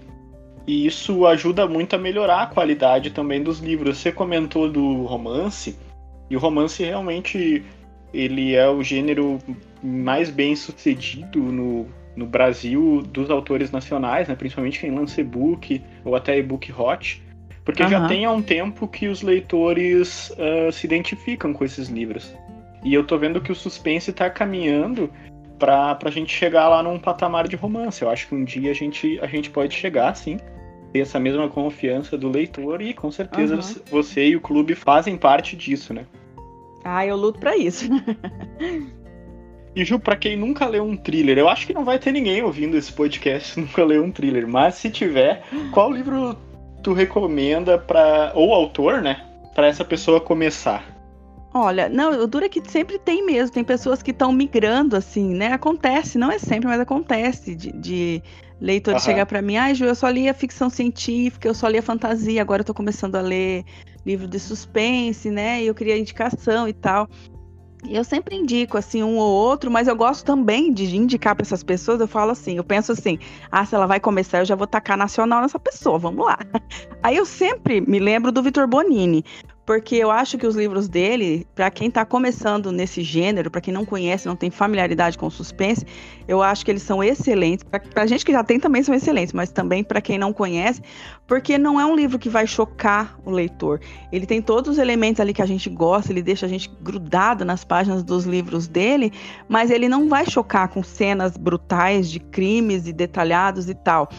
e isso ajuda muito a melhorar a qualidade também dos livros. Você comentou do romance, e o romance realmente ele é o gênero mais bem sucedido no, no Brasil dos autores nacionais, né, principalmente quem lança e-book ou até e-book hot, porque uhum. já tem há um tempo que os leitores uh, se identificam com esses livros. E eu tô vendo que o suspense está caminhando para a gente chegar lá num patamar de romance. Eu acho que um dia a gente, a gente pode chegar, sim, ter essa mesma confiança do leitor e com certeza uhum. você e o clube fazem parte disso, né? Ah, eu luto para isso. (laughs) E Ju, pra quem nunca leu um thriller, eu acho que não vai ter ninguém ouvindo esse podcast nunca leu um thriller, mas se tiver, qual livro tu recomenda para ou autor, né, para essa pessoa começar? Olha, não, o duro é que sempre tem mesmo, tem pessoas que estão migrando, assim, né? Acontece, não é sempre, mas acontece de, de leitores uhum. chegar para mim, ai, ah, Ju, eu só lia ficção científica, eu só lia fantasia, agora eu tô começando a ler livro de suspense, né? E eu queria indicação e tal. Eu sempre indico assim um ou outro, mas eu gosto também de indicar para essas pessoas. Eu falo assim, eu penso assim: ah, se ela vai começar, eu já vou tacar nacional nessa pessoa, vamos lá. Aí eu sempre me lembro do Vitor Bonini, porque eu acho que os livros dele, para quem está começando nesse gênero, para quem não conhece, não tem familiaridade com o suspense, eu acho que eles são excelentes. Para a gente que já tem também são excelentes, mas também para quem não conhece, porque não é um livro que vai chocar o leitor. Ele tem todos os elementos ali que a gente gosta, ele deixa a gente grudado nas páginas dos livros dele, mas ele não vai chocar com cenas brutais de crimes e detalhados e tal.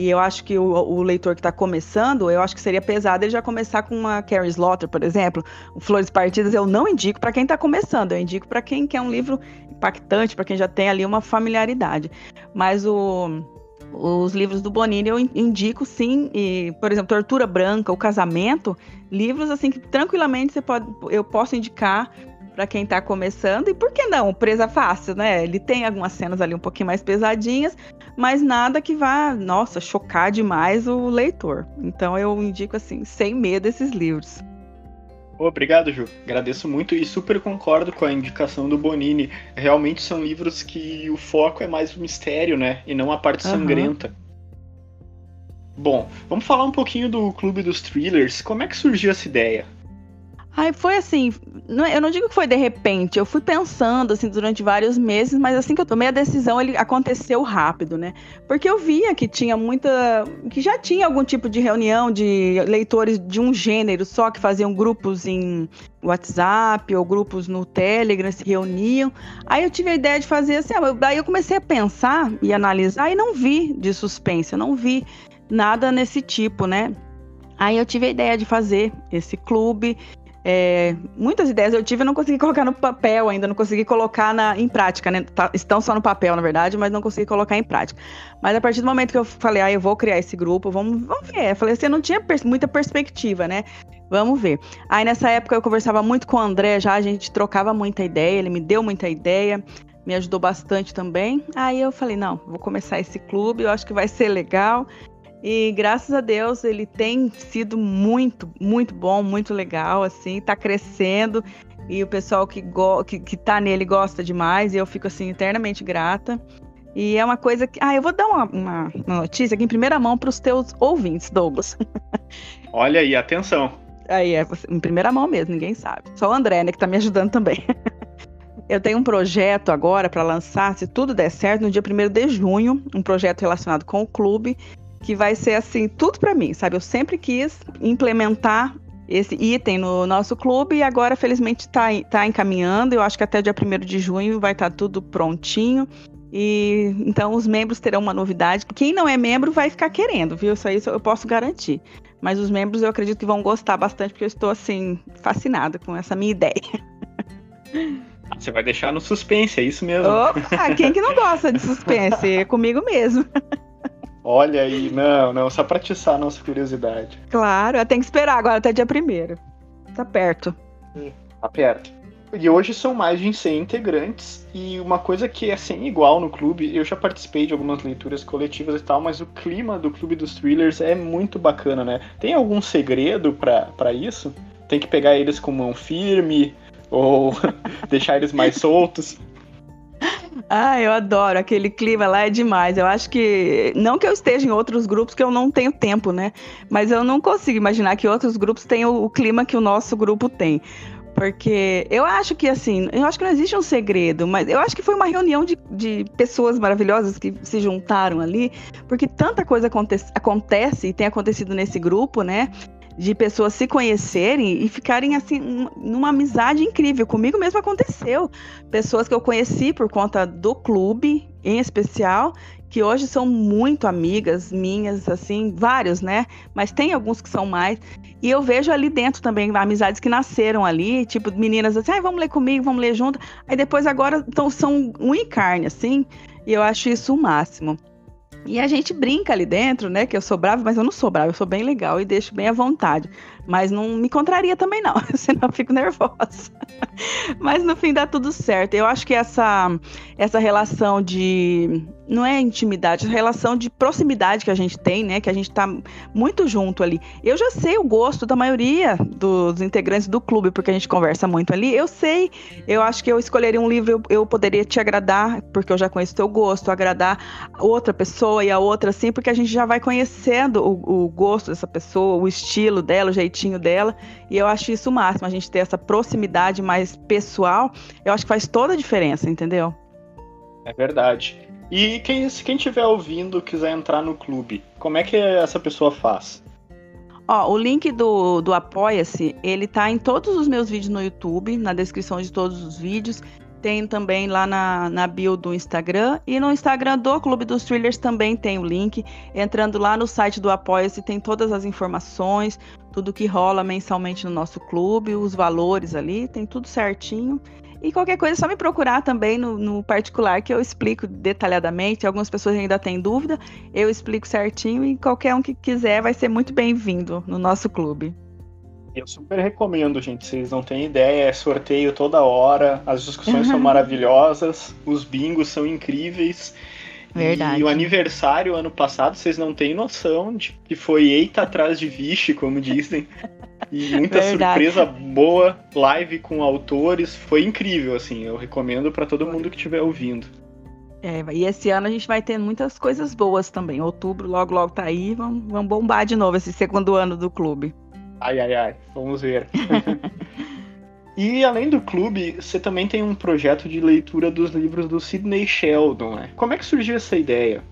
E eu acho que o, o leitor que está começando, eu acho que seria pesado ele já começar com uma Carrie Slaughter, por exemplo. Flores Partidas eu não indico para quem está começando, eu indico para quem quer um livro impactante, para quem já tem ali uma familiaridade. Mas o, os livros do Bonini eu indico sim, e, por exemplo, Tortura Branca, O Casamento, livros assim que tranquilamente você pode, eu posso indicar para quem está começando. E por que não? Presa fácil, né? Ele tem algumas cenas ali um pouquinho mais pesadinhas, mas nada que vá, nossa, chocar demais o leitor. Então eu indico assim, sem medo esses livros. Obrigado, Ju. Agradeço muito e super concordo com a indicação do Bonini. Realmente são livros que o foco é mais o mistério, né? E não a parte uhum. sangrenta. Bom, vamos falar um pouquinho do Clube dos Thrillers. Como é que surgiu essa ideia? Aí foi assim, é, eu não digo que foi de repente, eu fui pensando assim durante vários meses, mas assim que eu tomei a decisão, ele aconteceu rápido, né? Porque eu via que tinha muita, que já tinha algum tipo de reunião de leitores de um gênero só que faziam grupos em WhatsApp ou grupos no Telegram se reuniam. Aí eu tive a ideia de fazer assim, aí eu comecei a pensar e analisar e não vi de suspense, eu não vi nada nesse tipo, né? Aí eu tive a ideia de fazer esse clube é, muitas ideias eu tive e não consegui colocar no papel ainda, não consegui colocar na, em prática, né? Tá, estão só no papel, na verdade, mas não consegui colocar em prática. Mas a partir do momento que eu falei, ah, eu vou criar esse grupo, vamos, vamos ver. Eu falei assim, eu não tinha pers muita perspectiva, né? Vamos ver. Aí nessa época eu conversava muito com o André, já a gente trocava muita ideia, ele me deu muita ideia, me ajudou bastante também. Aí eu falei, não, vou começar esse clube, eu acho que vai ser legal. E graças a Deus ele tem sido muito, muito bom, muito legal, assim, tá crescendo. E o pessoal que, go que, que tá nele gosta demais, e eu fico assim, eternamente grata. E é uma coisa que. Ah, eu vou dar uma, uma, uma notícia aqui em primeira mão para os teus ouvintes, Douglas. (laughs) Olha aí, atenção. Aí, é em primeira mão mesmo, ninguém sabe. Só o André, né, que tá me ajudando também. (laughs) eu tenho um projeto agora para lançar, se tudo der certo, no dia 1 de junho, um projeto relacionado com o clube, que vai ser assim, tudo para mim, sabe? Eu sempre quis implementar esse item no nosso clube e agora, felizmente, está tá encaminhando. Eu acho que até dia 1 de junho vai estar tá tudo prontinho. E então os membros terão uma novidade. Quem não é membro vai ficar querendo, viu? Isso aí eu posso garantir. Mas os membros eu acredito que vão gostar bastante, porque eu estou assim, fascinada com essa minha ideia. (laughs) Você vai deixar no suspense, é isso mesmo. Opa, quem que não gosta de suspense? É comigo mesmo. (laughs) Olha aí, não, não, só pra atiçar a nossa curiosidade. Claro, eu tenho que esperar agora até dia primeiro. Tá perto. Hum, tá perto. E hoje são mais de 100 integrantes, e uma coisa que é sem igual no clube, eu já participei de algumas leituras coletivas e tal, mas o clima do clube dos thrillers é muito bacana, né? Tem algum segredo para isso? Tem que pegar eles com mão firme, ou (laughs) deixar eles mais soltos? Ah, eu adoro. Aquele clima lá é demais. Eu acho que. Não que eu esteja em outros grupos, que eu não tenho tempo, né? Mas eu não consigo imaginar que outros grupos tenham o clima que o nosso grupo tem. Porque eu acho que, assim, eu acho que não existe um segredo, mas eu acho que foi uma reunião de, de pessoas maravilhosas que se juntaram ali, porque tanta coisa acontece, acontece e tem acontecido nesse grupo, né? De pessoas se conhecerem e ficarem assim numa amizade incrível. Comigo mesmo aconteceu. Pessoas que eu conheci por conta do clube, em especial, que hoje são muito amigas minhas, assim, vários, né? Mas tem alguns que são mais. E eu vejo ali dentro também amizades que nasceram ali, tipo, meninas assim, ah, vamos ler comigo, vamos ler junto. Aí depois agora tão, são um e carne, assim. E eu acho isso o máximo. E a gente brinca ali dentro, né? Que eu sou brava, mas eu não sou brava, eu sou bem legal e deixo bem à vontade. Mas não me contraria também, não, (laughs) senão eu fico nervosa. mas no fim dá tudo certo. Eu acho que essa, essa relação de. Não é intimidade, é relação de proximidade que a gente tem, né? Que a gente tá muito junto ali. Eu já sei o gosto da maioria dos integrantes do clube, porque a gente conversa muito ali. Eu sei. Eu acho que eu escolheria um livro, eu, eu poderia te agradar, porque eu já conheço o teu gosto, agradar outra pessoa e a outra, assim, porque a gente já vai conhecendo o, o gosto dessa pessoa, o estilo dela, o jeitinho jeitinho dela. E eu acho isso o máximo, a gente ter essa proximidade mais pessoal, eu acho que faz toda a diferença, entendeu? É verdade. E quem, se quem estiver ouvindo quiser entrar no clube, como é que essa pessoa faz? Ó, o link do, do Apoia-se, ele tá em todos os meus vídeos no YouTube, na descrição de todos os vídeos. Tem também lá na, na bio do Instagram. E no Instagram do Clube dos Thrillers também tem o link. Entrando lá no site do Apoia-se, tem todas as informações, tudo que rola mensalmente no nosso clube, os valores ali, tem tudo certinho. E qualquer coisa é só me procurar também no, no, particular, que eu explico detalhadamente. Algumas pessoas ainda têm dúvida, eu explico certinho e qualquer um que quiser vai ser muito bem-vindo no nosso clube. Eu super recomendo, gente. Vocês não têm ideia, é sorteio toda hora, as discussões são maravilhosas, os bingos são incríveis. Verdade. E o aniversário ano passado, vocês não têm noção de que foi eita atrás de vixe, como dizem. E muita Verdade. surpresa boa, live com autores, foi incrível, assim. Eu recomendo para todo mundo que estiver ouvindo. É, e esse ano a gente vai ter muitas coisas boas também. Outubro logo logo tá aí, vamos, vamos bombar de novo esse segundo ano do clube. Ai, ai, ai, vamos ver. (laughs) e além do clube, você também tem um projeto de leitura dos livros do Sidney Sheldon, né? Como é que surgiu essa ideia?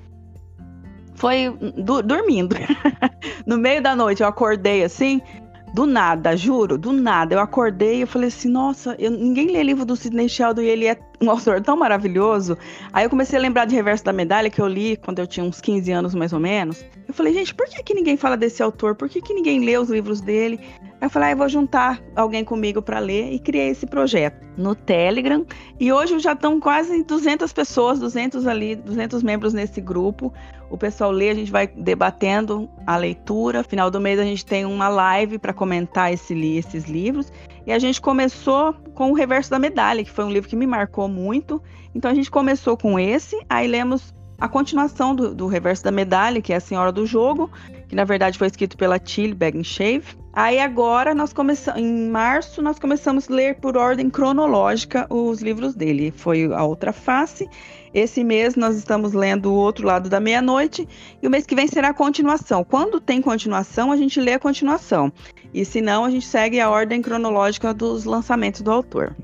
Foi do, dormindo. (laughs) no meio da noite eu acordei assim, do nada, juro, do nada. Eu acordei e falei assim, nossa, eu, ninguém lê livro do Sidney Sheldon e ele é um (laughs) autor tão maravilhoso. Aí eu comecei a lembrar de Reverso da Medalha, que eu li quando eu tinha uns 15 anos mais ou menos. Eu falei, gente, por que, que ninguém fala desse autor? Por que, que ninguém lê os livros dele? Aí eu falei, ah, eu vou juntar alguém comigo para ler e criei esse projeto no Telegram. E hoje já estão quase 200 pessoas, 200 ali, 200 membros nesse grupo. O pessoal lê, a gente vai debatendo a leitura. Final do mês a gente tem uma live para comentar esse, esses livros. E a gente começou com o Reverso da Medalha, que foi um livro que me marcou muito. Então a gente começou com esse, aí lemos a continuação do, do Reverso da Medalha, que é A Senhora do Jogo, que na verdade foi escrito pela Tilly Bagnshave. Aí agora nós começamos, em março, nós começamos a ler por ordem cronológica os livros dele. Foi a outra face. Esse mês nós estamos lendo o outro lado da meia-noite e o mês que vem será a continuação. Quando tem continuação, a gente lê a continuação. E se não, a gente segue a ordem cronológica dos lançamentos do autor.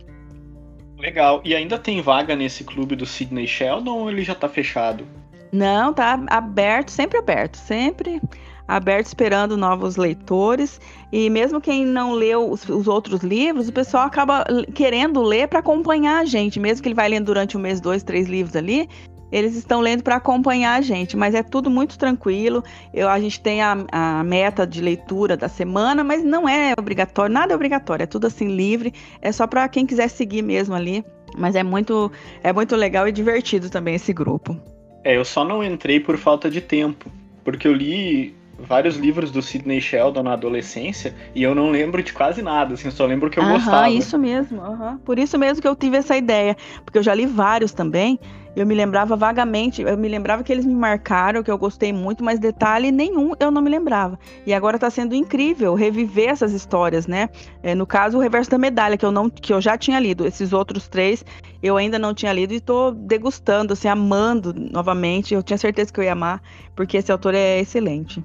Legal. E ainda tem vaga nesse clube do Sidney Sheldon ou ele já tá fechado? Não, tá aberto, sempre aberto, sempre aberto esperando novos leitores. E mesmo quem não leu os, os outros livros, o pessoal acaba querendo ler para acompanhar a gente, mesmo que ele vai lendo durante um mês, dois, três livros ali, eles estão lendo para acompanhar a gente, mas é tudo muito tranquilo. Eu, a gente tem a, a, meta de leitura da semana, mas não é obrigatório, nada é obrigatório, é tudo assim livre, é só para quem quiser seguir mesmo ali. Mas é muito, é muito legal e divertido também esse grupo. É, eu só não entrei por falta de tempo, porque eu li vários livros do Sidney Sheldon na adolescência e eu não lembro de quase nada, assim, só lembro que eu aham, gostava. isso mesmo, por isso mesmo que eu tive essa ideia, porque eu já li vários também eu me lembrava vagamente, eu me lembrava que eles me marcaram, que eu gostei muito, mas detalhe nenhum eu não me lembrava. E agora está sendo incrível reviver essas histórias, né? É, no caso, o Reverso da Medalha, que eu, não, que eu já tinha lido. Esses outros três eu ainda não tinha lido e estou degustando, assim, amando novamente. Eu tinha certeza que eu ia amar, porque esse autor é excelente.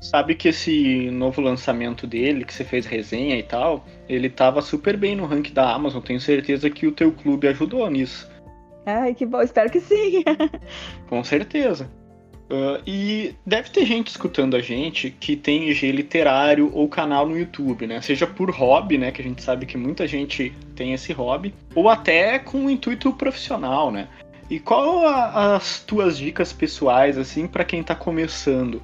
Sabe que esse novo lançamento dele, que você fez resenha e tal, ele tava super bem no ranking da Amazon. Tenho certeza que o teu clube ajudou nisso. Ai, que bom, espero que sim. (laughs) Com certeza. Uh, e deve ter gente escutando a gente que tem IG literário ou canal no YouTube, né? Seja por hobby, né? Que a gente sabe que muita gente tem esse hobby, ou até com um intuito profissional, né? E qual a, as tuas dicas pessoais, assim, para quem tá começando?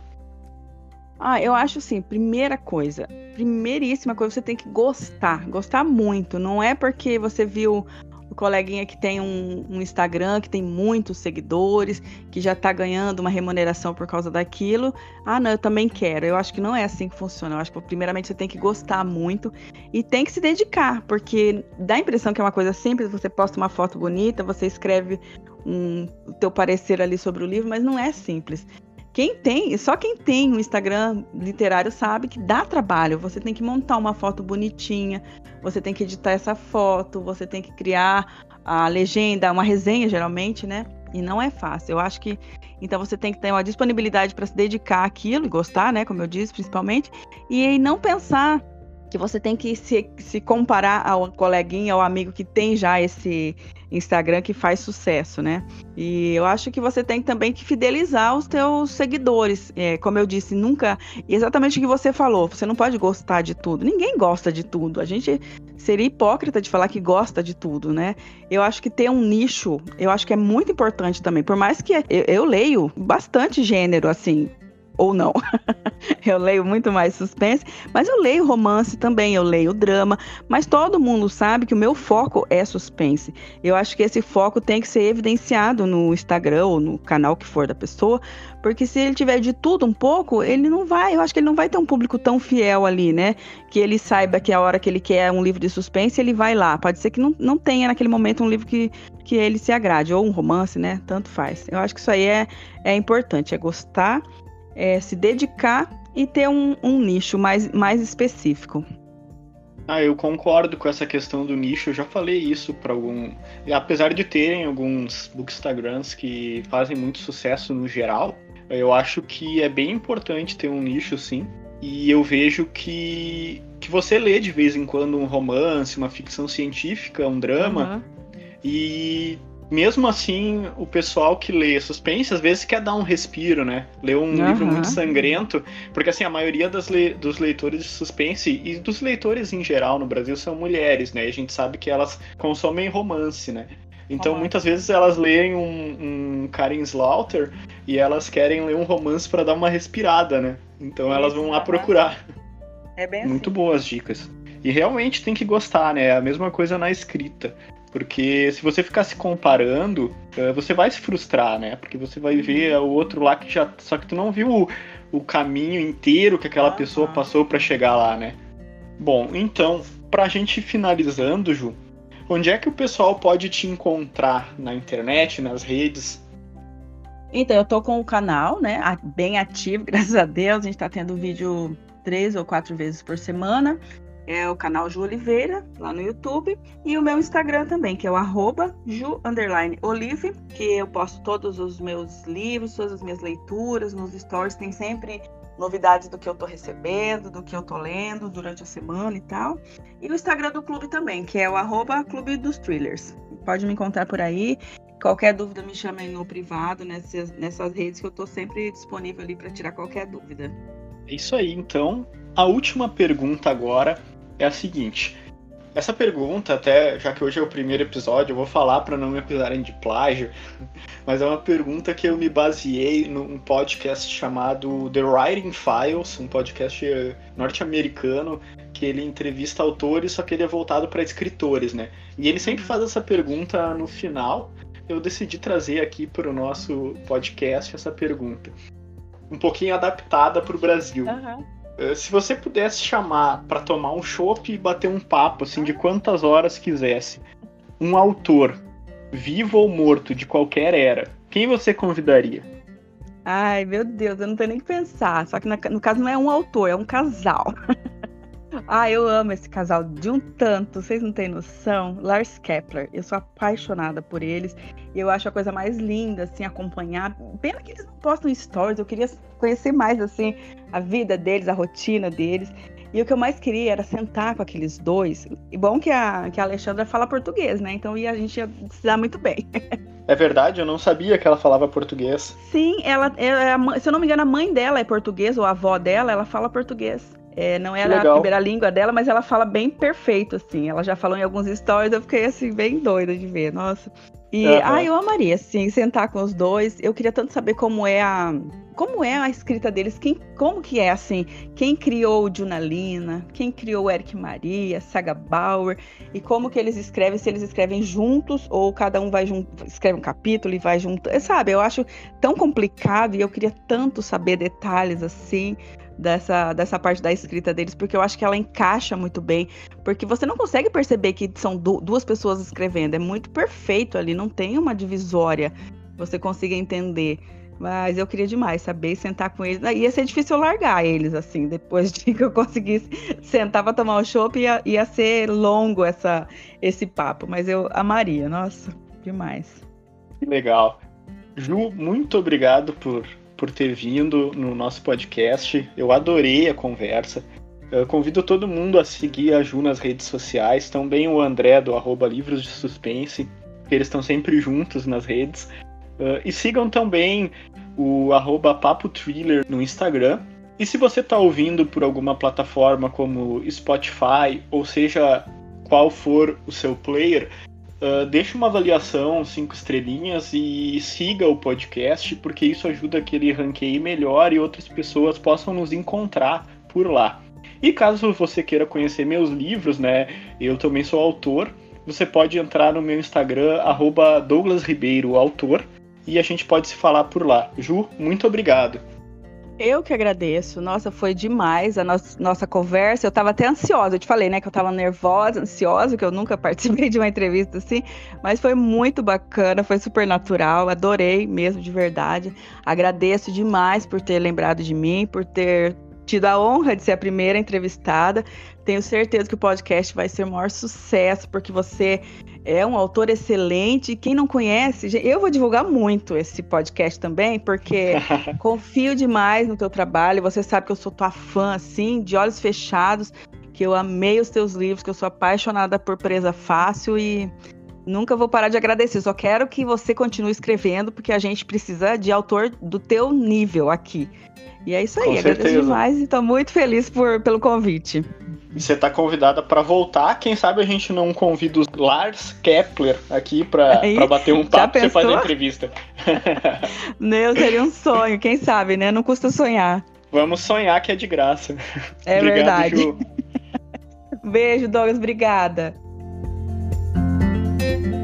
Ah, eu acho assim, primeira coisa, primeiríssima coisa, você tem que gostar, gostar muito. Não é porque você viu o coleguinha que tem um, um, Instagram, que tem muitos seguidores, que já está ganhando uma remuneração por causa daquilo. Ah, não, eu também quero. Eu acho que não é assim que funciona. Eu acho que, primeiramente, você tem que gostar muito e tem que se dedicar, porque dá a impressão que é uma coisa simples. Você posta uma foto bonita, você escreve um, o teu parecer ali sobre o livro, mas não é simples. Quem tem, só quem tem um Instagram literário sabe que dá trabalho. Você tem que montar uma foto bonitinha, você tem que editar essa foto, você tem que criar a legenda, uma resenha geralmente, né? E não é fácil. Eu acho que então você tem que ter uma disponibilidade para se dedicar àquilo e gostar, né? Como eu disse, principalmente, e não pensar que você tem que se, se comparar ao coleguinha, ao amigo que tem já esse Instagram que faz sucesso, né? E eu acho que você tem também que fidelizar os teus seguidores. É, como eu disse, nunca. Exatamente o que você falou, você não pode gostar de tudo. Ninguém gosta de tudo. A gente seria hipócrita de falar que gosta de tudo, né? Eu acho que ter um nicho, eu acho que é muito importante também. Por mais que eu, eu leio bastante gênero, assim, ou não. (laughs) eu leio muito mais suspense, mas eu leio romance também, eu leio drama, mas todo mundo sabe que o meu foco é suspense. Eu acho que esse foco tem que ser evidenciado no Instagram ou no canal que for da pessoa, porque se ele tiver de tudo um pouco, ele não vai, eu acho que ele não vai ter um público tão fiel ali, né? Que ele saiba que a hora que ele quer um livro de suspense, ele vai lá. Pode ser que não, não tenha naquele momento um livro que, que ele se agrade, ou um romance, né? Tanto faz. Eu acho que isso aí é, é importante, é gostar é, se dedicar e ter um, um nicho mais, mais específico. Ah, eu concordo com essa questão do nicho. Eu já falei isso para algum. Apesar de terem alguns bookstagrams que fazem muito sucesso no geral, eu acho que é bem importante ter um nicho, sim. E eu vejo que, que você lê de vez em quando um romance, uma ficção científica, um drama, uhum. e mesmo assim, o pessoal que lê suspense às vezes quer dar um respiro, né? Lê um uhum. livro muito sangrento, porque assim, a maioria le dos leitores de suspense e dos leitores em geral no Brasil são mulheres, né? E a gente sabe que elas consomem romance, né? Então, muitas vezes elas leem um, um Karen Slaughter e elas querem ler um romance para dar uma respirada, né? Então Isso, elas vão lá procurar. É bem Muito assim. boas dicas. E realmente tem que gostar, né? É a mesma coisa na escrita. Porque se você ficar se comparando, eh, você vai se frustrar, né? Porque você vai ver o outro lá que já. Só que tu não viu o, o caminho inteiro que aquela pessoa passou para chegar lá, né? Bom, então, pra gente finalizando, Ju, onde é que o pessoal pode te encontrar na internet, nas redes? Então, eu tô com o canal, né? Bem ativo, (laughs) graças a Deus. A gente tá tendo vídeo três ou quatro vezes por semana é o canal Ju Oliveira, lá no YouTube, e o meu Instagram também, que é o arroba que eu posto todos os meus livros, todas as minhas leituras, nos stories tem sempre novidades do que eu tô recebendo, do que eu tô lendo durante a semana e tal. E o Instagram do clube também, que é o arroba Clube dos Thrillers. Pode me encontrar por aí. Qualquer dúvida me chame no privado, nessas, nessas redes que eu tô sempre disponível ali para tirar qualquer dúvida. É isso aí, então. A última pergunta agora é a seguinte. Essa pergunta, até já que hoje é o primeiro episódio, eu vou falar para não me acusarem de plágio, (laughs) mas é uma pergunta que eu me baseei num podcast chamado The Writing Files, um podcast norte-americano que ele entrevista autores, só que ele é voltado para escritores, né? E ele sempre faz essa pergunta no final. Eu decidi trazer aqui para o nosso podcast essa pergunta, um pouquinho adaptada para o Brasil. Uhum. Eh, se você pudesse chamar para tomar um chopp e bater um papo, assim, de quantas horas quisesse, um autor, vivo ou morto, de qualquer era, quem você convidaria? Ai, meu Deus, eu não tenho nem que pensar. Só que no caso não é um autor, é um casal. (laughs) Ah, eu amo esse casal de um tanto, vocês não têm noção. Lars Kepler, eu sou apaixonada por eles. E eu acho a coisa mais linda, assim, acompanhar. Pena que eles não postam stories, eu queria conhecer mais, assim, a vida deles, a rotina deles. E o que eu mais queria era sentar com aqueles dois. E bom que a, que a Alexandra fala português, né? Então a gente ia se dar muito bem. (laughs) É verdade, eu não sabia que ela falava português. Sim, ela, ela, se eu não me engano, a mãe dela é portuguesa, ou a avó dela, ela fala português. É, não era a primeira língua dela, mas ela fala bem perfeito, assim. Ela já falou em alguns stories, eu fiquei assim, bem doida de ver. Nossa. E, uhum. ah, eu amaria, sim, sentar com os dois. Eu queria tanto saber como é a como é a escrita deles, quem, como que é assim, quem criou o Junalina, quem criou o Eric Maria, Saga Bauer, e como que eles escrevem, se eles escrevem juntos ou cada um vai junto, escreve um capítulo e vai junto. Sabe, eu acho tão complicado e eu queria tanto saber detalhes assim dessa, dessa parte da escrita deles, porque eu acho que ela encaixa muito bem, porque você não consegue perceber que são du duas pessoas escrevendo, é muito perfeito ali, não tem uma divisória, você consiga entender. Mas eu queria demais saber sentar com eles. Ia ser difícil largar eles, assim, depois de que eu conseguisse sentar para tomar o chopp, ia, ia ser longo essa, esse papo. Mas eu amaria, nossa, demais. Que legal. Ju, muito obrigado por por ter vindo no nosso podcast. Eu adorei a conversa. Eu convido todo mundo a seguir a Ju nas redes sociais, também o André do arroba Livros de Suspense, eles estão sempre juntos nas redes. Uh, e sigam também o arroba Papo Thriller no Instagram. E se você está ouvindo por alguma plataforma como Spotify, ou seja, qual for o seu player, Uh, deixe uma avaliação, cinco estrelinhas e siga o podcast, porque isso ajuda que ele ranqueie melhor e outras pessoas possam nos encontrar por lá. E caso você queira conhecer meus livros, né? Eu também sou autor. Você pode entrar no meu Instagram, Douglas Ribeiro, autor, e a gente pode se falar por lá. Ju, muito obrigado. Eu que agradeço. Nossa, foi demais a no nossa conversa. Eu tava até ansiosa. Eu te falei, né, que eu tava nervosa, ansiosa, que eu nunca (laughs) participei de uma entrevista assim. Mas foi muito bacana, foi super natural. Adorei mesmo, de verdade. Agradeço demais por ter lembrado de mim, por ter tido a honra de ser a primeira entrevistada. Tenho certeza que o podcast vai ser o maior sucesso, porque você é um autor excelente. Quem não conhece, eu vou divulgar muito esse podcast também, porque (laughs) confio demais no teu trabalho. Você sabe que eu sou tua fã, assim, de olhos fechados, que eu amei os teus livros, que eu sou apaixonada por Presa Fácil e nunca vou parar de agradecer. Só quero que você continue escrevendo, porque a gente precisa de autor do teu nível aqui. E é isso aí, Com agradeço certeza. demais e estou muito feliz por, pelo convite. Você está convidada para voltar. Quem sabe a gente não convida o Lars Kepler aqui para bater um papo e você fazer a entrevista. (laughs) Meu, seria um sonho. Quem sabe, né? Não custa sonhar. Vamos sonhar que é de graça. É Obrigado, verdade. Ju. (laughs) Beijo, Douglas. Obrigada. thank you